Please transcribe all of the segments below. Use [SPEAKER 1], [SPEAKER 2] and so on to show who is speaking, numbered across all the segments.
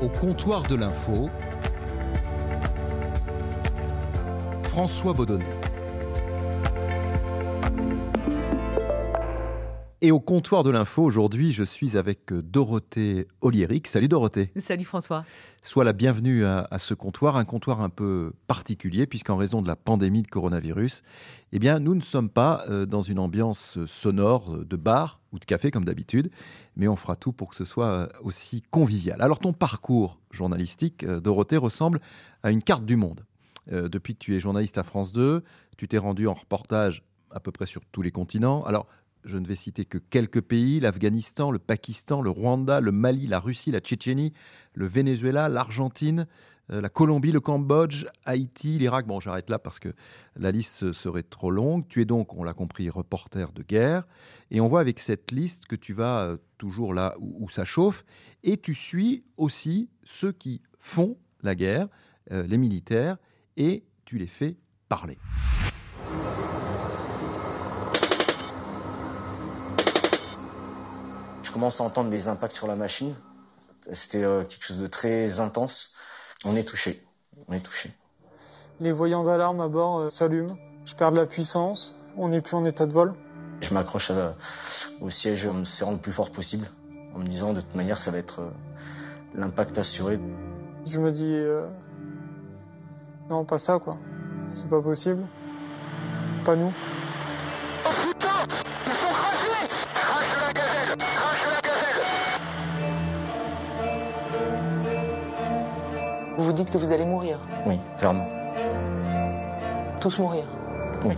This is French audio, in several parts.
[SPEAKER 1] Au comptoir de l'info, François Baudonnet. Et au comptoir de l'info, aujourd'hui, je suis avec Dorothée Oliéric. Salut Dorothée.
[SPEAKER 2] Salut François.
[SPEAKER 1] Sois la bienvenue à, ce comptoir, un comptoir un peu particulier, puisqu'en raison de la pandémie de coronavirus, eh bien, nous ne sommes pas euh, dans une ambiance sonore de bar ou de café comme d'habitude, mais on fera tout pour que ce soit euh, aussi convivial. Alors, ton parcours journalistique, euh, Dorothée, ressemble à une carte du monde. depuis que tu es journaliste à France 2, tu t'es rendu en reportage à peu près sur tous les continents. Alors, je ne vais citer que quelques pays, l'Afghanistan, le Pakistan, le Rwanda, le Mali, la Russie, la Tchétchénie, le Venezuela, l'Argentine, euh, la Colombie, le Cambodge, Haïti, l'Irak. Bon, j'arrête là parce que la liste serait trop longue. Tu es donc, on l'a compris, reporter de guerre. Et on voit avec cette liste que tu vas euh, toujours là où, ça chauffe. Et tu suis aussi ceux qui font la guerre, euh, les militaires, et tu les fais parler.
[SPEAKER 3] Commence à entendre des impacts sur la machine. C'était euh, quelque chose de très intense. On est touché. On est touché.
[SPEAKER 4] Les voyants d'alarme à bord euh, s'allument. Je perds de la puissance. On n'est plus en état de vol.
[SPEAKER 3] Je m'accroche au siège en me serrant le plus fort possible, en me disant de toute manière ça va être euh, l'impact assuré.
[SPEAKER 4] Je me dis non pas ça quoi, c'est pas possible, pas nous.
[SPEAKER 2] Vous vous dites que vous allez mourir
[SPEAKER 3] Oui, clairement.
[SPEAKER 2] Tous mourir
[SPEAKER 3] Oui.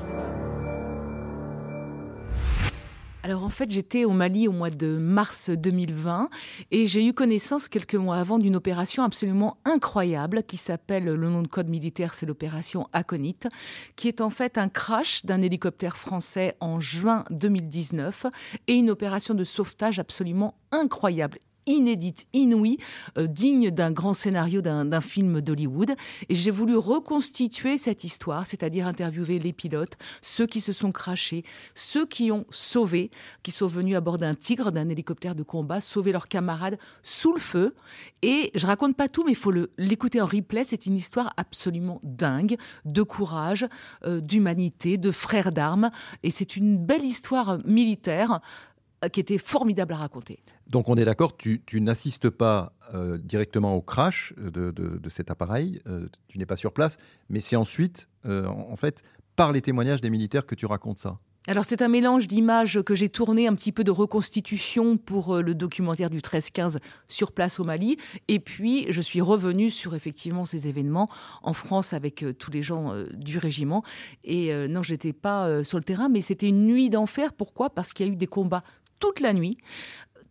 [SPEAKER 2] Alors en fait, j'étais au Mali au mois de mars 2020 et j'ai eu connaissance quelques mois avant d'une opération absolument incroyable qui s'appelle, le nom de code militaire, c'est l'opération Aconite, qui est en fait un crash d'un hélicoptère français en juin 2019 et une opération de sauvetage absolument incroyable inédite, inouïe, euh, digne d'un grand scénario d'un film d'Hollywood. Et j'ai voulu reconstituer cette histoire, c'est-à-dire interviewer les pilotes, ceux qui se sont crachés, ceux qui ont sauvé, qui sont venus à bord d'un tigre, d'un hélicoptère de combat, sauver leurs camarades sous le feu. Et je raconte pas tout, mais il faut l'écouter en replay. C'est une histoire absolument dingue, de courage, euh, d'humanité, de frères d'armes. Et c'est une belle histoire militaire euh, qui était formidable à raconter.
[SPEAKER 1] Donc on est d'accord, tu, n'assistes pas euh, directement au crash de, cet appareil, euh, tu n'es pas sur place, mais c'est ensuite, en fait, par les témoignages des militaires que tu racontes ça.
[SPEAKER 2] Alors c'est un mélange d'images que j'ai tourné, un petit peu de reconstitution pour le documentaire du 13-15 sur place au Mali, et puis je suis revenue sur effectivement ces événements en France avec tous les gens du régiment. Et non, j'étais pas sur le terrain, mais c'était une nuit d'enfer. Pourquoi? Parce qu'il y a eu des combats toute la nuit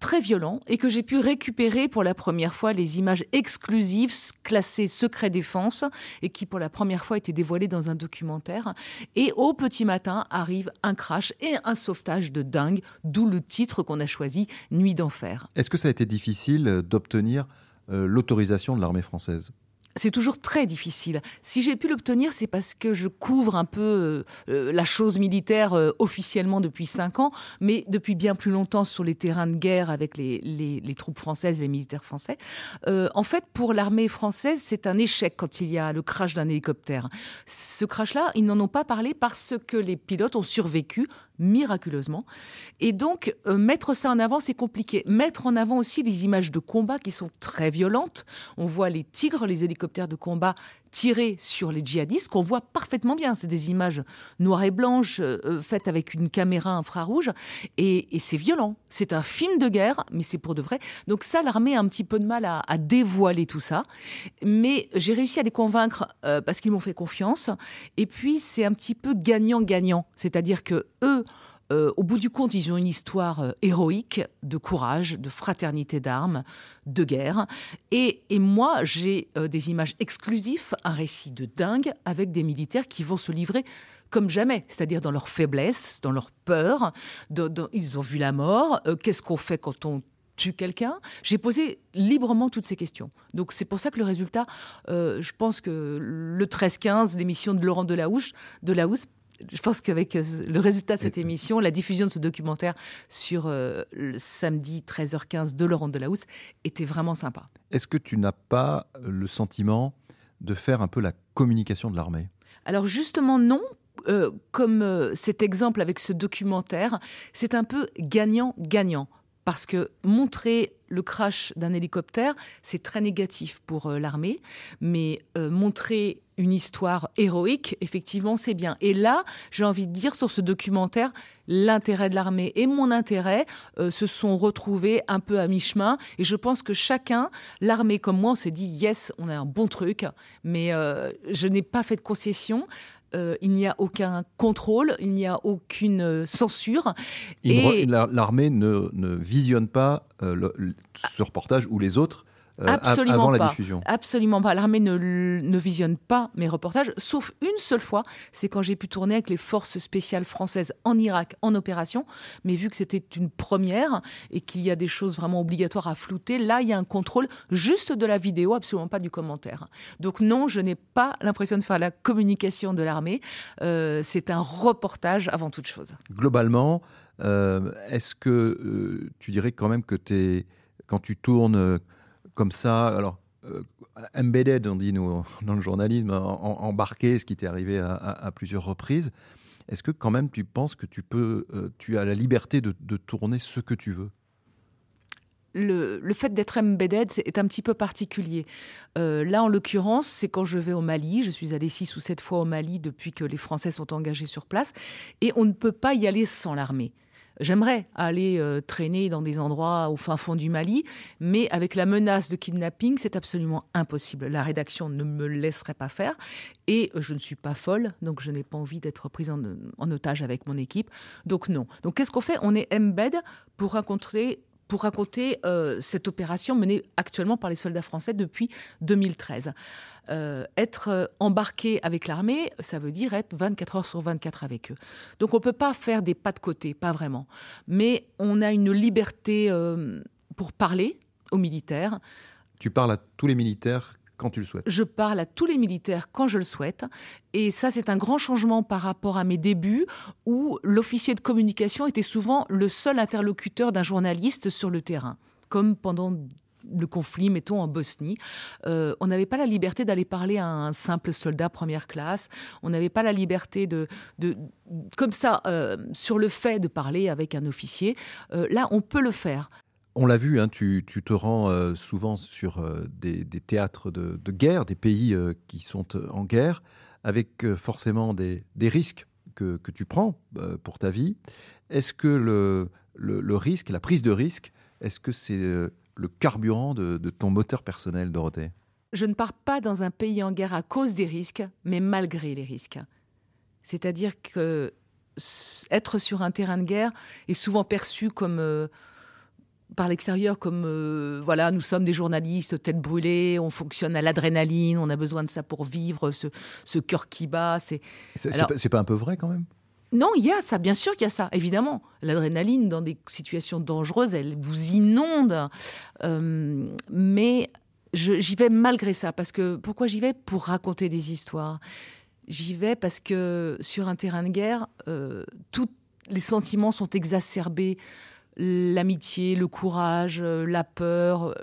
[SPEAKER 2] très violent et que j'ai pu récupérer pour la première fois les images exclusives classées secret défense et qui pour la première fois étaient dévoilées dans un documentaire. Et au petit matin arrive un crash et un sauvetage de dingue, d'où le titre qu'on a choisi, Nuit d'enfer.
[SPEAKER 1] Est-ce que ça a été difficile d'obtenir euh, l'autorisation de l'armée française?
[SPEAKER 2] C'est toujours très difficile. Si j'ai pu l'obtenir, c'est parce que je couvre un peu euh, euh, la chose militaire euh, officiellement depuis cinq ans, mais depuis bien plus longtemps sur les terrains de guerre avec les, les troupes françaises, les militaires français. en fait, pour l'armée française, c'est un échec quand il y a le crash d'un hélicoptère. Ce crash-là, ils n'en ont pas parlé parce que les pilotes ont survécu miraculeusement. Et donc, euh, mettre ça en avant, c'est compliqué. Mettre en avant aussi les images de combat qui sont très violentes. On voit les tigres, les hélicoptères de combat tirés sur les djihadistes, qu'on voit parfaitement bien. C'est des images noires et blanches, euh, euh, faites avec une caméra infrarouge. Et, c'est violent. C'est un film de guerre, mais c'est pour de vrai. Donc ça, l'armée a un petit peu de mal à, dévoiler tout ça. Mais j'ai réussi à les convaincre parce qu'ils m'ont fait confiance. Et puis, c'est un petit peu gagnant-gagnant. C'est-à-dire que eux, euh, au bout du compte, ils ont une histoire euh, héroïque de courage, de fraternité d'armes, de guerre. Et, moi, j'ai euh, des images exclusives, un récit de dingue avec des militaires qui vont se livrer comme jamais, c'est-à-dire dans leur faiblesse, dans leur peur. ils ont vu la mort. Qu'est-ce qu'on fait quand on tue quelqu'un? J'ai posé librement toutes ces questions. Donc c'est pour ça que le résultat, je pense que le 13-15, l'émission de Laurent Delahousse, Delahousse je pense qu'avec euh, le résultat de cette émission, la diffusion de ce documentaire sur le samedi 13h15 de Laurent Delahousse était vraiment sympa.
[SPEAKER 1] Est-ce que tu n'as pas le sentiment de faire un peu la communication de l'armée?
[SPEAKER 2] Alors justement non, comme cet exemple avec ce documentaire, c'est un peu gagnant-gagnant. Parce que montrer le crash d'un hélicoptère, c'est très négatif pour euh, l'armée, mais euh, montrer une histoire héroïque, effectivement, c'est bien. Et là, j'ai envie de dire sur ce documentaire, l'intérêt de l'armée et mon intérêt euh, se sont retrouvés un peu à mi-chemin. Et je pense que chacun, l'armée comme moi, on s'est dit, yes, on a un bon truc, mais je n'ai pas fait de concession. Euh, il n'y a aucun contrôle, il n'y a aucune euh, censure.
[SPEAKER 1] Et... L'armée ne, ne, visionne pas euh, ce reportage ou les autres euh, Absolument avant la diffusion.
[SPEAKER 2] Absolument pas. L'armée ne, ne, visionne pas mes reportages, sauf une seule fois, c'est quand j'ai pu tourner avec les forces spéciales françaises en Irak en opération. Mais vu que c'était une première et qu'il y a des choses vraiment obligatoires à flouter, là, il y a un contrôle juste de la vidéo, absolument pas du commentaire. Donc non, je n'ai pas l'impression de faire la communication de l'armée. Euh, c'est un reportage avant toute chose.
[SPEAKER 1] Globalement, euh, est-ce que tu dirais quand même que es, quand tu tournes comme ça. Alors, euh, embedded, on dit nous dans le journalisme, embarqué, ce qui t'est arrivé à, plusieurs reprises. Est-ce que quand même tu penses que tu peux, euh, tu as la liberté de, tourner ce que tu veux?
[SPEAKER 2] Le, fait d'être embedded est un petit peu particulier. Euh, là, en l'occurrence, c'est quand je vais au Mali. Je suis allée six ou sept fois au Mali depuis que les Français sont engagés sur place. Et on ne peut pas y aller sans l'armée. J'aimerais aller euh, traîner dans des endroits au fin fond du Mali, mais avec la menace de kidnapping, c'est absolument impossible. La rédaction ne me laisserait pas faire et je ne suis pas folle, donc je n'ai pas envie d'être prise en, otage avec mon équipe. Donc non. Donc qu'est-ce qu'on fait? On est embed pour raconter pour raconter euh, cette opération menée actuellement par les soldats français depuis 2013. Euh, être euh, embarqué avec l'armée, ça veut dire être 24 heures sur 24 avec eux. Donc on ne peut pas faire des pas de côté, pas vraiment. Mais on a une liberté pour parler aux militaires.
[SPEAKER 1] Tu parles à tous les militaires quand tu le souhaites
[SPEAKER 2] Je parle à tous les militaires quand je le souhaite. Et ça, c'est un grand changement par rapport à mes débuts où l'officier de communication était souvent le seul interlocuteur d'un journaliste sur le terrain, comme pendant le conflit, mettons en Bosnie, euh, on n'avait pas la liberté d'aller parler à un simple soldat première classe. On n'avait pas la liberté de, de comme ça, euh, sur le fait de parler avec un officier. Euh, là, on peut le faire.
[SPEAKER 1] On l'a vu, hein, tu, te rends souvent sur des, théâtres de, guerre, des pays qui sont en guerre, avec forcément des, risques que, tu prends pour ta vie. Est-ce que le, le, risque, la prise de risque, est-ce que c'est le carburant de, ton moteur personnel, Dorothée?
[SPEAKER 2] Je ne pars pas dans un pays en guerre à cause des risques, mais malgré les risques. C'est-à-dire que être sur un terrain de guerre est souvent perçu comme euh, par l'extérieur comme euh, voilà nous sommes des journalistes tête brûlée on fonctionne à l'adrénaline on a besoin de ça pour vivre ce, ce cœur qui bat
[SPEAKER 1] c'est c'est pas un peu vrai quand même?
[SPEAKER 2] Non, il y a ça, bien sûr qu'il y a ça, évidemment. L'adrénaline, dans des situations dangereuses, elle vous inonde. Euh, mais j'y vais malgré ça, parce que pourquoi j'y vais? Pour raconter des histoires. J'y vais parce que sur un terrain de guerre, euh, tous les sentiments sont exacerbés. L'amitié, le courage, euh, la peur,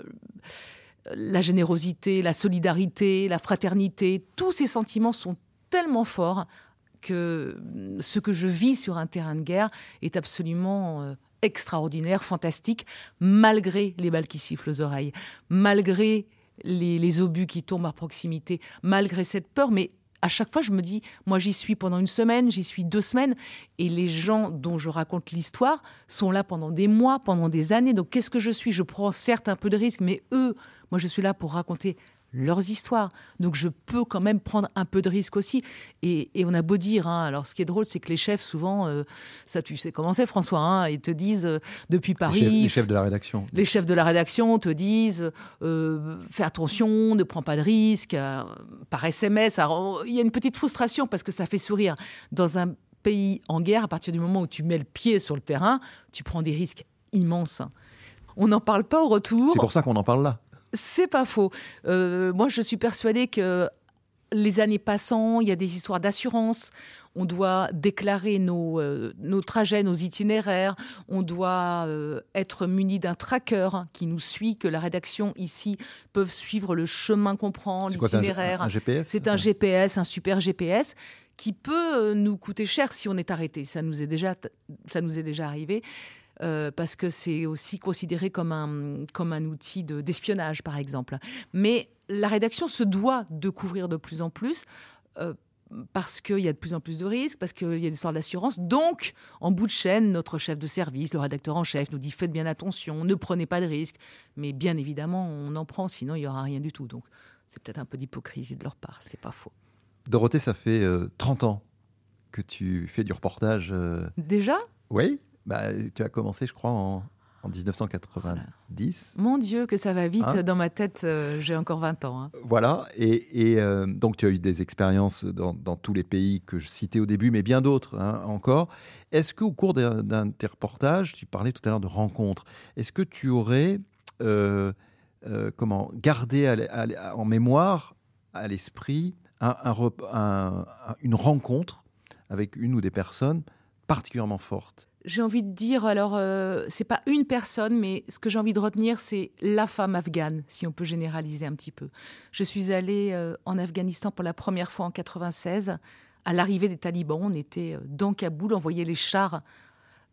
[SPEAKER 2] la générosité, la solidarité, la fraternité, tous ces sentiments sont tellement forts que ce que je vis sur un terrain de guerre est absolument euh, extraordinaire, fantastique, malgré les balles qui sifflent aux oreilles, malgré les, obus qui tombent à proximité, malgré cette peur. Mais à chaque fois, je me dis, moi j'y suis pendant une semaine, j'y suis deux semaines, et les gens dont je raconte l'histoire sont là pendant des mois, pendant des années. Donc qu'est-ce que je suis? Je prends certes un peu de risque, mais eux, moi je suis là pour raconter leurs histoires. Donc je peux quand même prendre un peu de risque aussi. Et, on a beau dire, hein, alors ce qui est drôle, c'est que les chefs, souvent, euh, ça tu sais comment c'est François, hein, ils te disent euh, depuis Paris...
[SPEAKER 1] Les chefs, de la rédaction.
[SPEAKER 2] Les chefs de la rédaction te disent, euh, fais attention, ne prends pas de risque, par SMS. Alors, il y a une petite frustration parce que ça fait sourire. Dans un pays en guerre, à partir du moment où tu mets le pied sur le terrain, tu prends des risques immenses. On n'en parle pas au retour.
[SPEAKER 1] C'est pour ça qu'on en parle là.
[SPEAKER 2] C'est pas faux. Euh, moi, je suis persuadée que les années passant, il y a des histoires d'assurance. On doit déclarer nos, euh, nos, trajets, nos itinéraires. On doit euh, être muni d'un tracker qui nous suit, que la rédaction ici peut suivre le chemin qu'on prend, l'itinéraire.
[SPEAKER 1] Un, GPS
[SPEAKER 2] C'est un GPS, un super GPS qui peut nous coûter cher si on est arrêté. Ça nous est déjà, ça nous est déjà arrivé. Parce que c'est aussi considéré comme un, comme un outil d'espionnage, par exemple. Mais la rédaction se doit de couvrir de plus en plus. Euh, parce qu'il y a de plus en plus de risques, parce qu'il y a des histoires d'assurance. Donc, en bout de chaîne, notre chef de service, le rédacteur en chef, nous dit faites bien attention, ne prenez pas de risques. Mais bien évidemment, on en prend, sinon il n'y aura rien du tout. Donc, c'est peut-être un peu d'hypocrisie de leur part, c'est pas faux.
[SPEAKER 1] Dorothée, ça fait 30 euh, ans que tu fais du reportage. Euh,
[SPEAKER 2] Déjà?
[SPEAKER 1] Oui, bah, tu as commencé, je crois, en en 1990.
[SPEAKER 2] Mon Dieu, que ça va vite. Hein dans ma tête, euh, j'ai encore 20 ans. Hein.
[SPEAKER 1] Voilà. Et, euh, donc, tu as eu des expériences dans, tous les pays que je citais au début, mais bien d'autres hein, encore. Est-ce qu'au cours d'un de tes reportages, tu parlais tout à l'heure de rencontres, est-ce que tu aurais euh, comment, gardé en mémoire, à l'esprit, une rencontre avec une ou des personnes particulièrement fortes?
[SPEAKER 2] J'ai envie de dire, alors, euh, c'est pas une personne, mais ce que j'ai envie de retenir, c'est la femme afghane, si on peut généraliser un petit peu. Je suis allée euh, en Afghanistan pour la première fois en 96. À l'arrivée des talibans, on était euh, dans Kaboul, on voyait les chars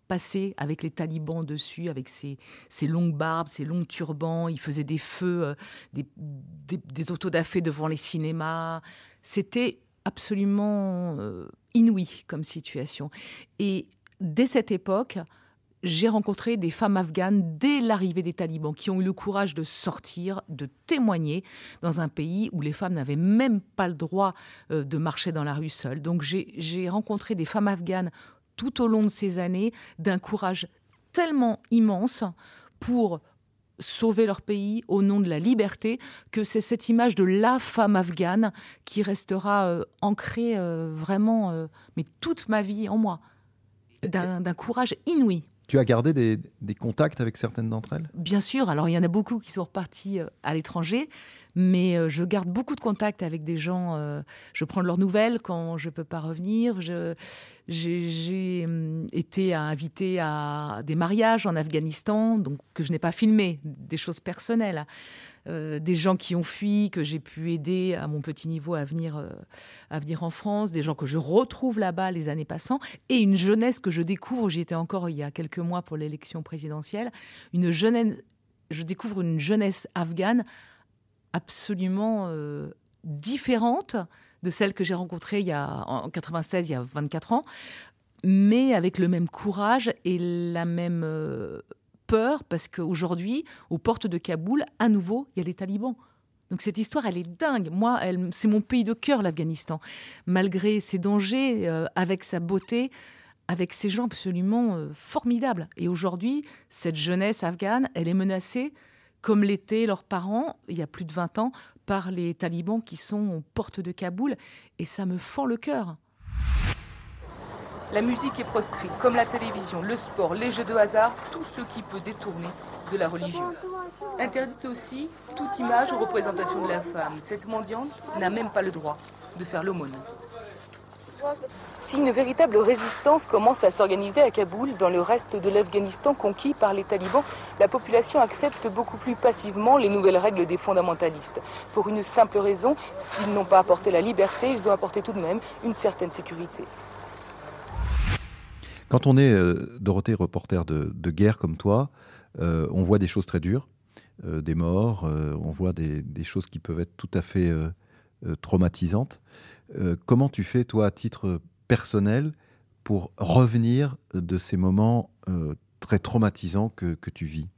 [SPEAKER 2] passer avec les talibans dessus, avec ses, longues barbes, ses longs turbans. Ils faisaient des feux, des, des, des autodafés devant les cinémas. C'était absolument inouï comme situation. Et dès cette époque, j'ai rencontré des femmes afghanes dès l'arrivée des talibans qui ont eu le courage de sortir, de témoigner dans un pays où les femmes n'avaient même pas le droit euh, de marcher dans la rue seules. Donc j'ai rencontré des femmes afghanes tout au long de ces années d'un courage tellement immense pour sauver leur pays au nom de la liberté, que c'est cette image de la femme afghane qui restera euh, ancrée euh, vraiment, mais toute ma vie en moi d'un courage inouï.
[SPEAKER 1] Tu as gardé des, contacts avec certaines d'entre elles?
[SPEAKER 2] Bien sûr. Alors, il y en a beaucoup qui sont repartis euh, à l'étranger, mais euh, je garde beaucoup de contacts avec des gens. Euh, je prends de leurs nouvelles quand je ne peux pas revenir. J'ai hum, été invitée à des mariages en Afghanistan, donc que je n'ai pas filmé, des choses personnelles. Euh, des gens qui ont fui, que j'ai pu aider à mon petit niveau à venir, euh, à venir en France, des gens que je retrouve là-bas les années passant, et une jeunesse que je découvre, j'y étais encore il y a quelques mois pour l'élection présidentielle, une jeunesse, je découvre une jeunesse afghane absolument euh, différente de celle que j'ai rencontrée il y a, en 96, il y a 24 ans, mais avec le même courage et la même peur parce qu'aujourd'hui, aux portes de Kaboul, à nouveau, il y a les talibans. Donc cette histoire, elle est dingue. Moi, c'est mon pays de cœur, l'Afghanistan. Malgré ses dangers, euh, avec sa beauté, avec ces gens absolument euh, formidables. Et aujourd'hui, cette jeunesse afghane, elle est menacée, comme l'étaient leurs parents, il y a plus de 20 ans, par les talibans qui sont aux portes de Kaboul. Et ça me fend le cœur.
[SPEAKER 5] La musique est proscrite, comme la télévision, le sport, les jeux de hasard, tout ce qui peut détourner de la religion. Interdite aussi toute image ou représentation de la femme. Cette mendiante n'a même pas le droit de faire l'aumône. Si une véritable résistance commence à s'organiser à Kaboul, dans le reste de l'Afghanistan conquis par les talibans, la population accepte beaucoup plus passivement les nouvelles règles des fondamentalistes. Pour une simple raison, s'ils n'ont pas apporté la liberté, ils ont apporté tout de même une certaine sécurité.
[SPEAKER 1] Quand on est euh, Dorothée, reporter de, guerre comme toi, euh, on voit des choses très dures, euh, des morts, on voit des, choses qui peuvent être tout à fait traumatisantes. comment tu fais, toi, à titre personnel, pour revenir de ces moments très traumatisants que, tu vis?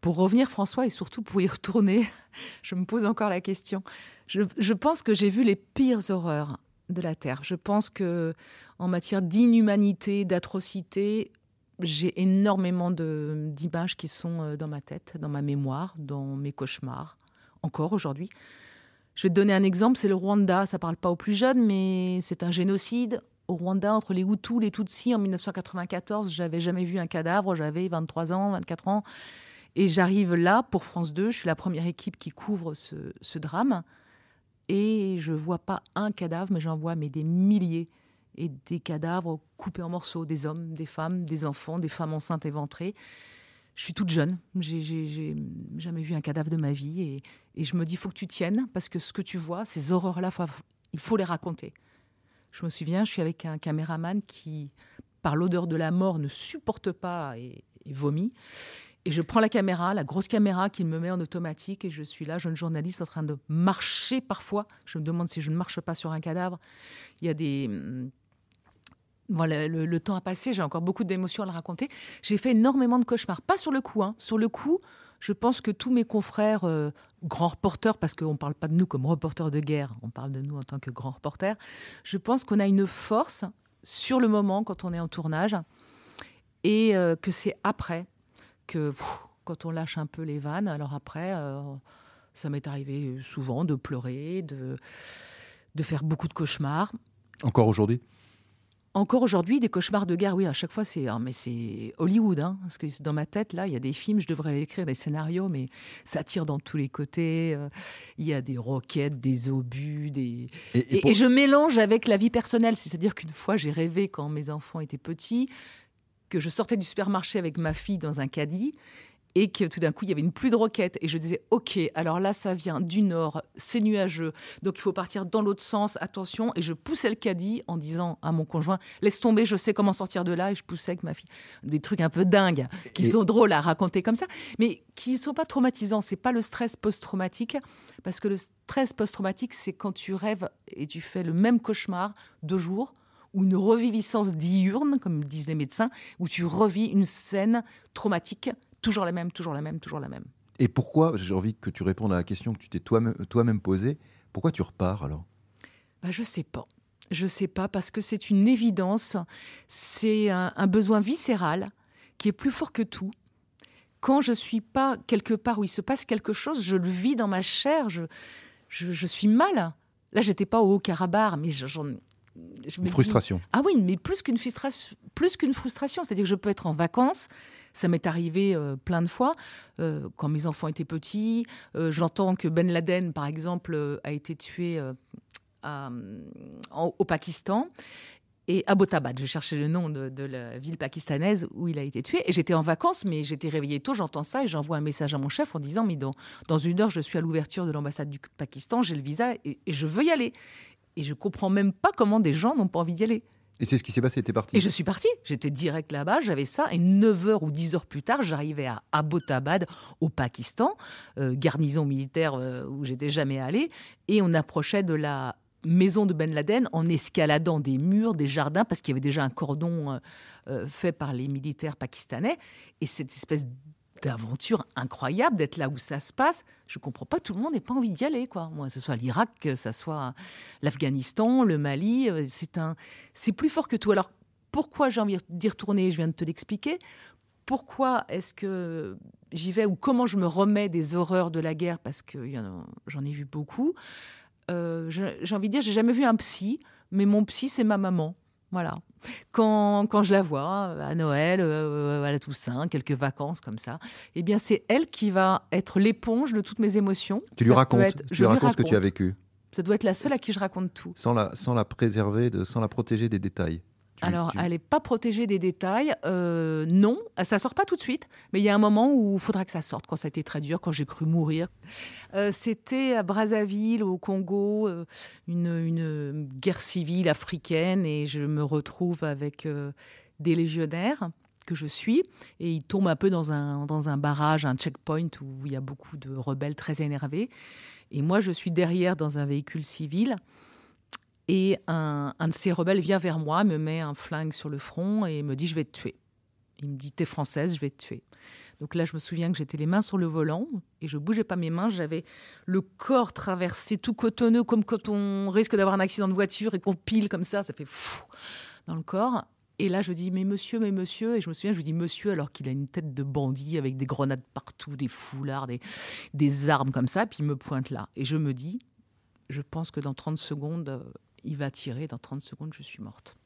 [SPEAKER 2] Pour revenir, François, et surtout pour y retourner, je me pose encore la question. je pense que j'ai vu les pires horreurs de la Terre. Je pense que en matière d'inhumanité, d'atrocité, j'ai énormément d'images qui sont euh, dans ma tête, dans ma mémoire, dans mes cauchemars, encore aujourd'hui. Je vais te donner un exemple, c'est le Rwanda. Ça parle pas aux plus jeunes, mais c'est un génocide. Au Rwanda, entre les Hutus, les Tutsis, en 1994, j'avais jamais vu un cadavre. J'avais 23 ans, 24 ans. Et j'arrive là pour France 2. Je suis la première équipe qui couvre ce drame et je vois pas un cadavre, mais j'en vois mais des milliers et des cadavres coupés en morceaux, des hommes, des femmes, des enfants, des femmes enceintes éventrées. Je suis toute jeune, j'ai jamais vu un cadavre de ma vie et, je me dis, faut que tu tiennes parce que ce que tu vois, ces horreurs-là, il faut les raconter. Je me souviens, je suis avec un caméraman qui, par l'odeur de la mort, ne supporte pas et vomit. Et je prends la caméra, la grosse caméra qu'il me met en automatique, et je suis là, jeune journaliste, en train de marcher parfois. Je me demande si je ne marche pas sur un cadavre. Il y a des. Hum, voilà, le, temps a passé, j'ai encore beaucoup d'émotions à le raconter. J'ai fait énormément de cauchemars. Pas sur le coup, hein. Sur le coup, je pense que tous mes confrères, euh, grands reporters, parce qu'on ne parle pas de nous comme reporters de guerre, on parle de nous en tant que grands reporters, je pense qu'on a une force sur le moment quand on est en tournage, et euh, que c'est après que quand on lâche un peu les vannes, alors après, euh, ça m'est arrivé souvent de pleurer, de, de faire beaucoup de cauchemars.
[SPEAKER 1] Encore aujourd'hui?
[SPEAKER 2] Encore aujourd'hui, des cauchemars de guerre, oui, à chaque fois, c'est ah, mais c'est Hollywood, hein, parce que dans ma tête, là, il y a des films, je devrais écrire des scénarios, mais ça tire dans tous les côtés. Euh, il y a des roquettes, des obus, des et, et je mélange avec la vie personnelle, c'est-à-dire qu'une fois, j'ai rêvé quand mes enfants étaient petits que je sortais du supermarché avec ma fille dans un caddie et que tout d'un coup, il y avait une pluie de roquettes. Et je disais, OK, alors là, ça vient du nord, c'est nuageux, donc il faut partir dans l'autre sens, attention. Et je poussais le caddie en disant à mon conjoint, laisse tomber, je sais comment sortir de là. Et je poussais avec ma fille. Des trucs un peu dingues, qui sont drôles à raconter comme ça, mais qui ne sont pas traumatisants. C'est pas le stress post-traumatique, parce que le stress post-traumatique, c'est quand tu rêves et tu fais le même cauchemar deux jours ou une reviviscence diurne, comme disent les médecins, où tu revis une scène traumatique toujours la même, toujours la même, toujours la même.
[SPEAKER 1] Et pourquoi, j'ai envie que tu répondes à la question que tu t'es toi-même posée, pourquoi tu repars alors?
[SPEAKER 2] Bah, Je sais pas. Je sais pas, parce que c'est une évidence, c'est un, besoin viscéral qui est plus fort que tout. Quand je suis pas quelque part où il se passe quelque chose, je le vis dans ma chair, je, je, suis mal. Là, j'étais pas au Haut-Karabakh, mais j'en
[SPEAKER 1] une frustration.
[SPEAKER 2] ah oui, mais plus qu'une frustration, plus qu'une frustration, c'est-à-dire que je peux être en vacances, ça m'est arrivé euh, plein de fois euh, quand mes enfants étaient petits. Euh, j'entends que Ben Laden, par exemple, a été tué au Pakistan. Et Abbottabad, je cherchais le nom de, de, la ville pakistanaise où il a été tué. Et j'étais en vacances, mais j'étais réveillée tôt, j'entends ça et j'envoie un message à mon chef en disant Mais dans, dans une heure, je suis à l'ouverture de l'ambassade du Pakistan, j'ai le visa et, et, je veux y aller. Et je comprends même pas comment des gens n'ont pas envie d'y aller.
[SPEAKER 1] Et c'est ce qui s'est passé, t'es parti
[SPEAKER 2] Et je suis partie, j'étais direct là-bas, j'avais ça, et 9 heures ou 10 heures plus tard, j'arrivais à Abbottabad, au Pakistan, euh, garnison militaire euh, où j'étais jamais allée, et on approchait de la maison de Ben Laden en escaladant des murs, des jardins, parce qu'il y avait déjà un cordon euh, fait par les militaires pakistanais, et cette espèce d'aventure incroyable d'être là où ça se passe. Je comprends pas, tout le monde n'a pas envie d'y aller, quoi. Moi, que ce soit l'Irak, que ce soit l'Afghanistan, le Mali, euh, c'est un, c'est plus fort que tout. Alors, pourquoi j'ai envie d'y retourner? Je viens de te l'expliquer. Pourquoi est-ce que j'y vais ou comment je me remets des horreurs de la guerre? Parce que j'en ai vu beaucoup. Euh, j'ai envie de dire, j'ai jamais vu un psy, mais mon psy, c'est ma maman. Voilà. Quand, quand, je la vois à Noël, euh, à la Toussaint, quelques vacances comme ça, eh bien c'est elle qui va être l'éponge de toutes mes émotions.
[SPEAKER 1] Tu lui racontes, tu lui racontes ce que tu as vécu.
[SPEAKER 2] Ça doit être la seule à qui je raconte tout.
[SPEAKER 1] Sans la, sans la préserver, de, sans la protéger des détails.
[SPEAKER 2] Alors, elle n'est pas protégée des détails. Euh, non, ça sort pas tout de suite, mais il y a un moment où il faudra que ça sorte, quand ça a été très dur, quand j'ai cru mourir. Euh, c'était à Brazzaville, au Congo, euh, une, guerre civile africaine, et je me retrouve avec des légionnaires que je suis, et ils tombent un peu dans un, dans un barrage, un checkpoint où il y a beaucoup de rebelles très énervés. Et moi, je suis derrière dans un véhicule civil. Et un, de ces rebelles vient vers moi, me met un flingue sur le front et me dit Je vais te tuer. Il me dit T'es française, je vais te tuer. Donc là, je me souviens que j'étais les mains sur le volant et je bougeais pas mes mains. J'avais le corps traversé tout cotonneux, comme quand on risque d'avoir un accident de voiture et qu'on pile comme ça, ça fait fou dans le corps. Et là, je dis Mais monsieur, mais monsieur. Et je me souviens, je lui dis Monsieur, alors qu'il a une tête de bandit avec des grenades partout, des foulards, des, des armes comme ça. Puis il me pointe là. Et je me dis Je pense que dans 30 secondes, il va tirer, dans 30 secondes, je suis morte.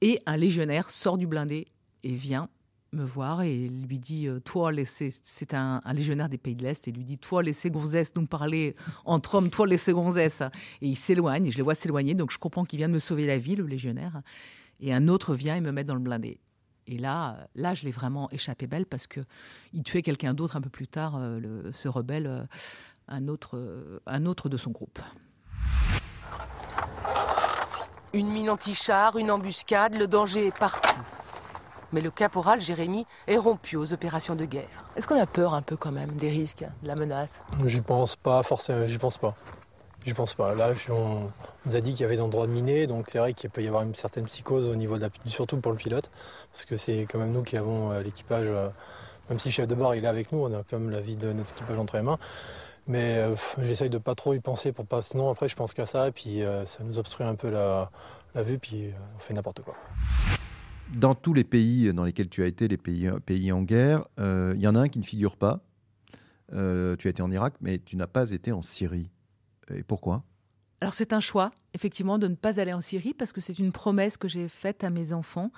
[SPEAKER 2] Et un légionnaire sort du blindé et vient me voir et lui dit euh, Toi, c'est un, légionnaire des pays de l'Est, et lui dit Toi, laissez Gonzès nous parler entre hommes, toi, laissez Gonzès. Et il s'éloigne, et je le vois s'éloigner, donc je comprends qu'il vient de me sauver la vie, le légionnaire. Et un autre vient et me met dans le blindé. Et là, là, je l'ai vraiment échappé belle parce que il tuait quelqu'un d'autre un peu plus tard, euh, ce rebelle, euh, un autre, un autre de son groupe.
[SPEAKER 6] Une mine anti-char, une embuscade, le danger est partout. Mais le caporal Jérémy est rompu aux opérations de guerre. Est-ce qu'on a peur un peu quand même des risques, de la menace?
[SPEAKER 7] J'y pense pas forcément, j'y pense pas. J'y pense pas. Là, on nous a dit qu'il y avait des endroits de miner, donc c'est vrai qu'il peut y avoir une certaine psychose au niveau de la, surtout pour le pilote, parce que c'est quand même nous qui avons euh, l'équipage. Euh, même si le chef de bord il est avec nous, on a quand même la vie de notre équipage entre les mains. Mais euh, j'essaye de pas trop y penser pour pas. Sinon après je pense qu'à ça et puis ça nous obstrue un peu la, la vue puis on fait n'importe quoi
[SPEAKER 1] dans tous les pays dans lesquels tu as été, les pays, pays en guerre, il euh, y en a un qui ne figure pas. Euh, tu as été en Irak, mais tu n'as pas été en Syrie. Et pourquoi?
[SPEAKER 2] Alors c'est un choix, effectivement, de ne pas aller en Syrie, parce que c'est une promesse que j'ai faite à mes enfants,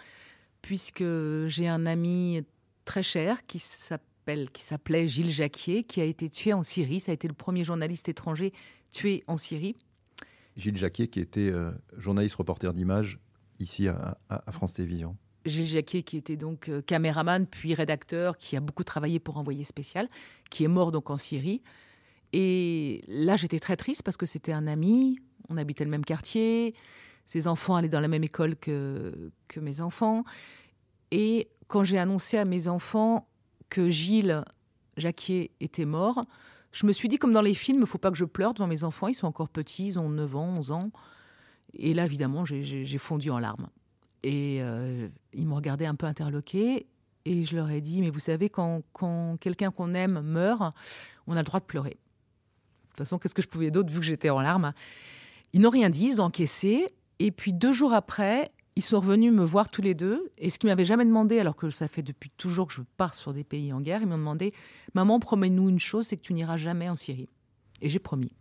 [SPEAKER 2] puisque j'ai un ami très cher qui s'appelle, qui s'appelait Gilles Jacquier, qui a été tué en Syrie. Ça a été le premier journaliste étranger tué en Syrie.
[SPEAKER 1] Gilles Jacquier, qui était euh, journaliste reporter d'images ici à, France Télévisions.
[SPEAKER 2] Gilles Jacquier, qui était donc euh, caméraman puis rédacteur, qui a beaucoup travaillé pour Envoyé spécial, qui est mort donc en Syrie. Et là, j'étais très triste parce que c'était un ami, on habitait le même quartier, ses enfants allaient dans la même école que, que mes enfants. Et quand j'ai annoncé à mes enfants que Gilles Jacquier était mort, je me suis dit, comme dans les films, il faut pas que je pleure devant mes enfants, ils sont encore petits, ils ont 9 ans, 11 ans. Et là, évidemment, j'ai fondu en larmes. Et euh, ils m'ont regardé un peu interloqué. Et je leur ai dit, mais vous savez, quand, quelqu'un qu'on aime meurt, on a le droit de pleurer. De toute façon, qu'est-ce que je pouvais d'autre vu que j'étais en larmes? Ils n'ont rien dit, ils ont encaissé. Et puis deux jours après, ils sont revenus me voir tous les deux. Et ce qu'ils m'avaient jamais demandé, alors que ça fait depuis toujours que je pars sur des pays en guerre, ils m'ont demandé Maman, promets-nous une chose, c'est que tu n'iras jamais en Syrie. Et j'ai promis.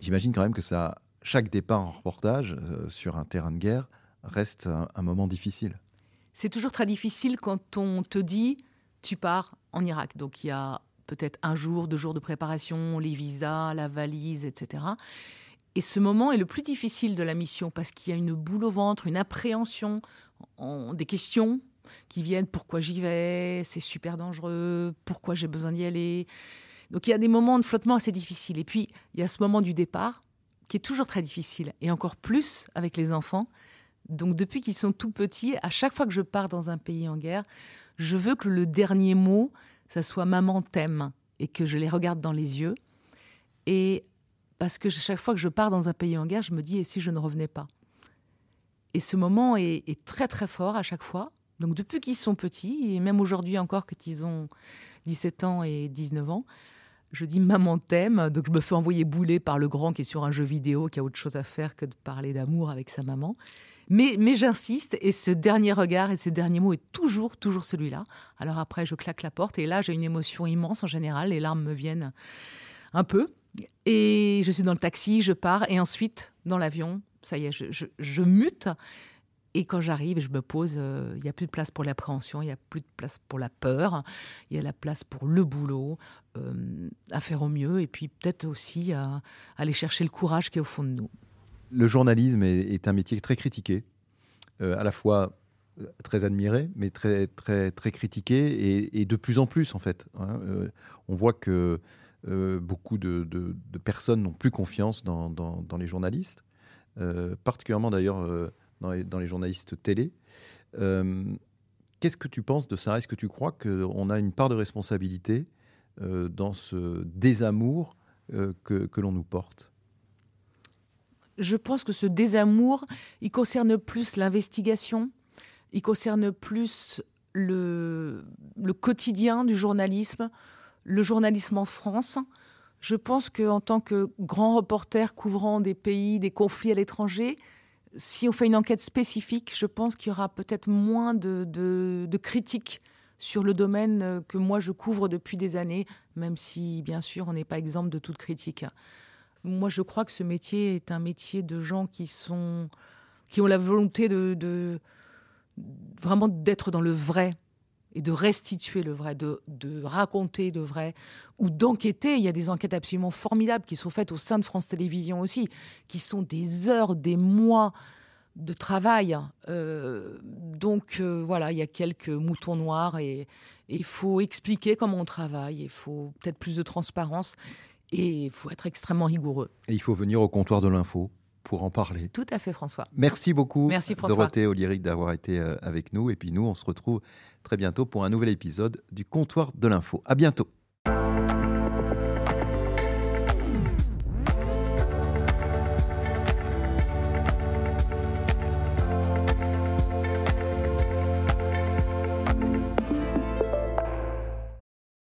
[SPEAKER 1] J'imagine quand même que ça chaque départ en reportage euh, sur un terrain de guerre reste un, moment difficile.
[SPEAKER 2] C'est toujours très difficile quand on te dit tu pars en Irak. Donc il y a peut-être un jour, deux jours de préparation, les visas, la valise, etc. Et ce moment est le plus difficile de la mission parce qu'il y a une boule au ventre, une appréhension, des questions qui viennent pourquoi j'y vais, c'est super dangereux, pourquoi j'ai besoin d'y aller? Donc il y a des moments de flottement assez difficiles. Et puis il y a ce moment du départ qui est toujours très difficile, et encore plus avec les enfants. Donc depuis qu'ils sont tout petits, à chaque fois que je pars dans un pays en guerre, je veux que le dernier mot, ça soit maman t'aime, et que je les regarde dans les yeux. Et parce que chaque fois que je pars dans un pays en guerre, je me dis, et si je ne revenais pas? Et ce moment est, très très fort à chaque fois. Donc depuis qu'ils sont petits, et même aujourd'hui encore qu'ils ont 17 ans et 19 ans, je dis maman t'aime, donc je me fais envoyer bouler par le grand qui est sur un jeu vidéo, qui a autre chose à faire que de parler d'amour avec sa maman. Mais, mais j'insiste, et ce dernier regard et ce dernier mot est toujours, toujours celui-là. Alors après, je claque la porte, et là, j'ai une émotion immense en général, les larmes me viennent un peu. Et je suis dans le taxi, je pars, et ensuite, dans l'avion, ça y est, je, mute. Et quand j'arrive, je me pose, euh, il n'y a plus de place pour l'appréhension, il n'y a plus de place pour la peur, il y a la place pour le boulot, euh, à faire au mieux, et puis peut-être aussi à, aller chercher le courage qui est au fond de nous.
[SPEAKER 1] Le journalisme est, un métier très critiqué, euh, à la fois très admiré, mais très, très, très critiqué, et, de plus en plus en fait. Hein. on voit que beaucoup de, personnes n'ont plus confiance dans, les journalistes, particulièrement d'ailleurs dans les, journalistes télé. Euh, qu'est-ce que tu penses de ça? Est-ce que tu crois qu'on a une part de responsabilité euh, dans ce désamour euh, que, l'on nous porte?
[SPEAKER 2] Je pense que ce désamour, il concerne plus l'investigation, il concerne plus le quotidien du journalisme, le journalisme en France. Je pense qu'en tant que grand reporter couvrant des pays, des conflits à l'étranger, si on fait une enquête spécifique, je pense qu'il y aura peut-être moins de, critiques sur le domaine euh, que moi je couvre depuis des années, même si bien sûr on n'est pas exemple de toute critique. Moi je crois que ce métier est un métier de gens qui sont qui ont la volonté de, vraiment d'être dans le vrai et de restituer le vrai, de, raconter le vrai, ou d'enquêter. Il y a des enquêtes absolument formidables qui sont faites au sein de France Télévisions aussi, qui sont des heures, des mois de travail. Euh, donc euh, voilà, il y a quelques moutons noirs et il faut expliquer comment on travaille, il faut peut-être plus de transparence et il faut être extrêmement rigoureux.
[SPEAKER 1] Il faut venir au comptoir de l'info pour en parler.
[SPEAKER 2] Tout à fait, François.
[SPEAKER 1] Merci beaucoup,
[SPEAKER 2] Merci, François.
[SPEAKER 1] Dorothée Olyric, d'avoir été euh, avec nous. Et puis nous, on se retrouve très bientôt pour un nouvel épisode du comptoir de l'info. À bientôt.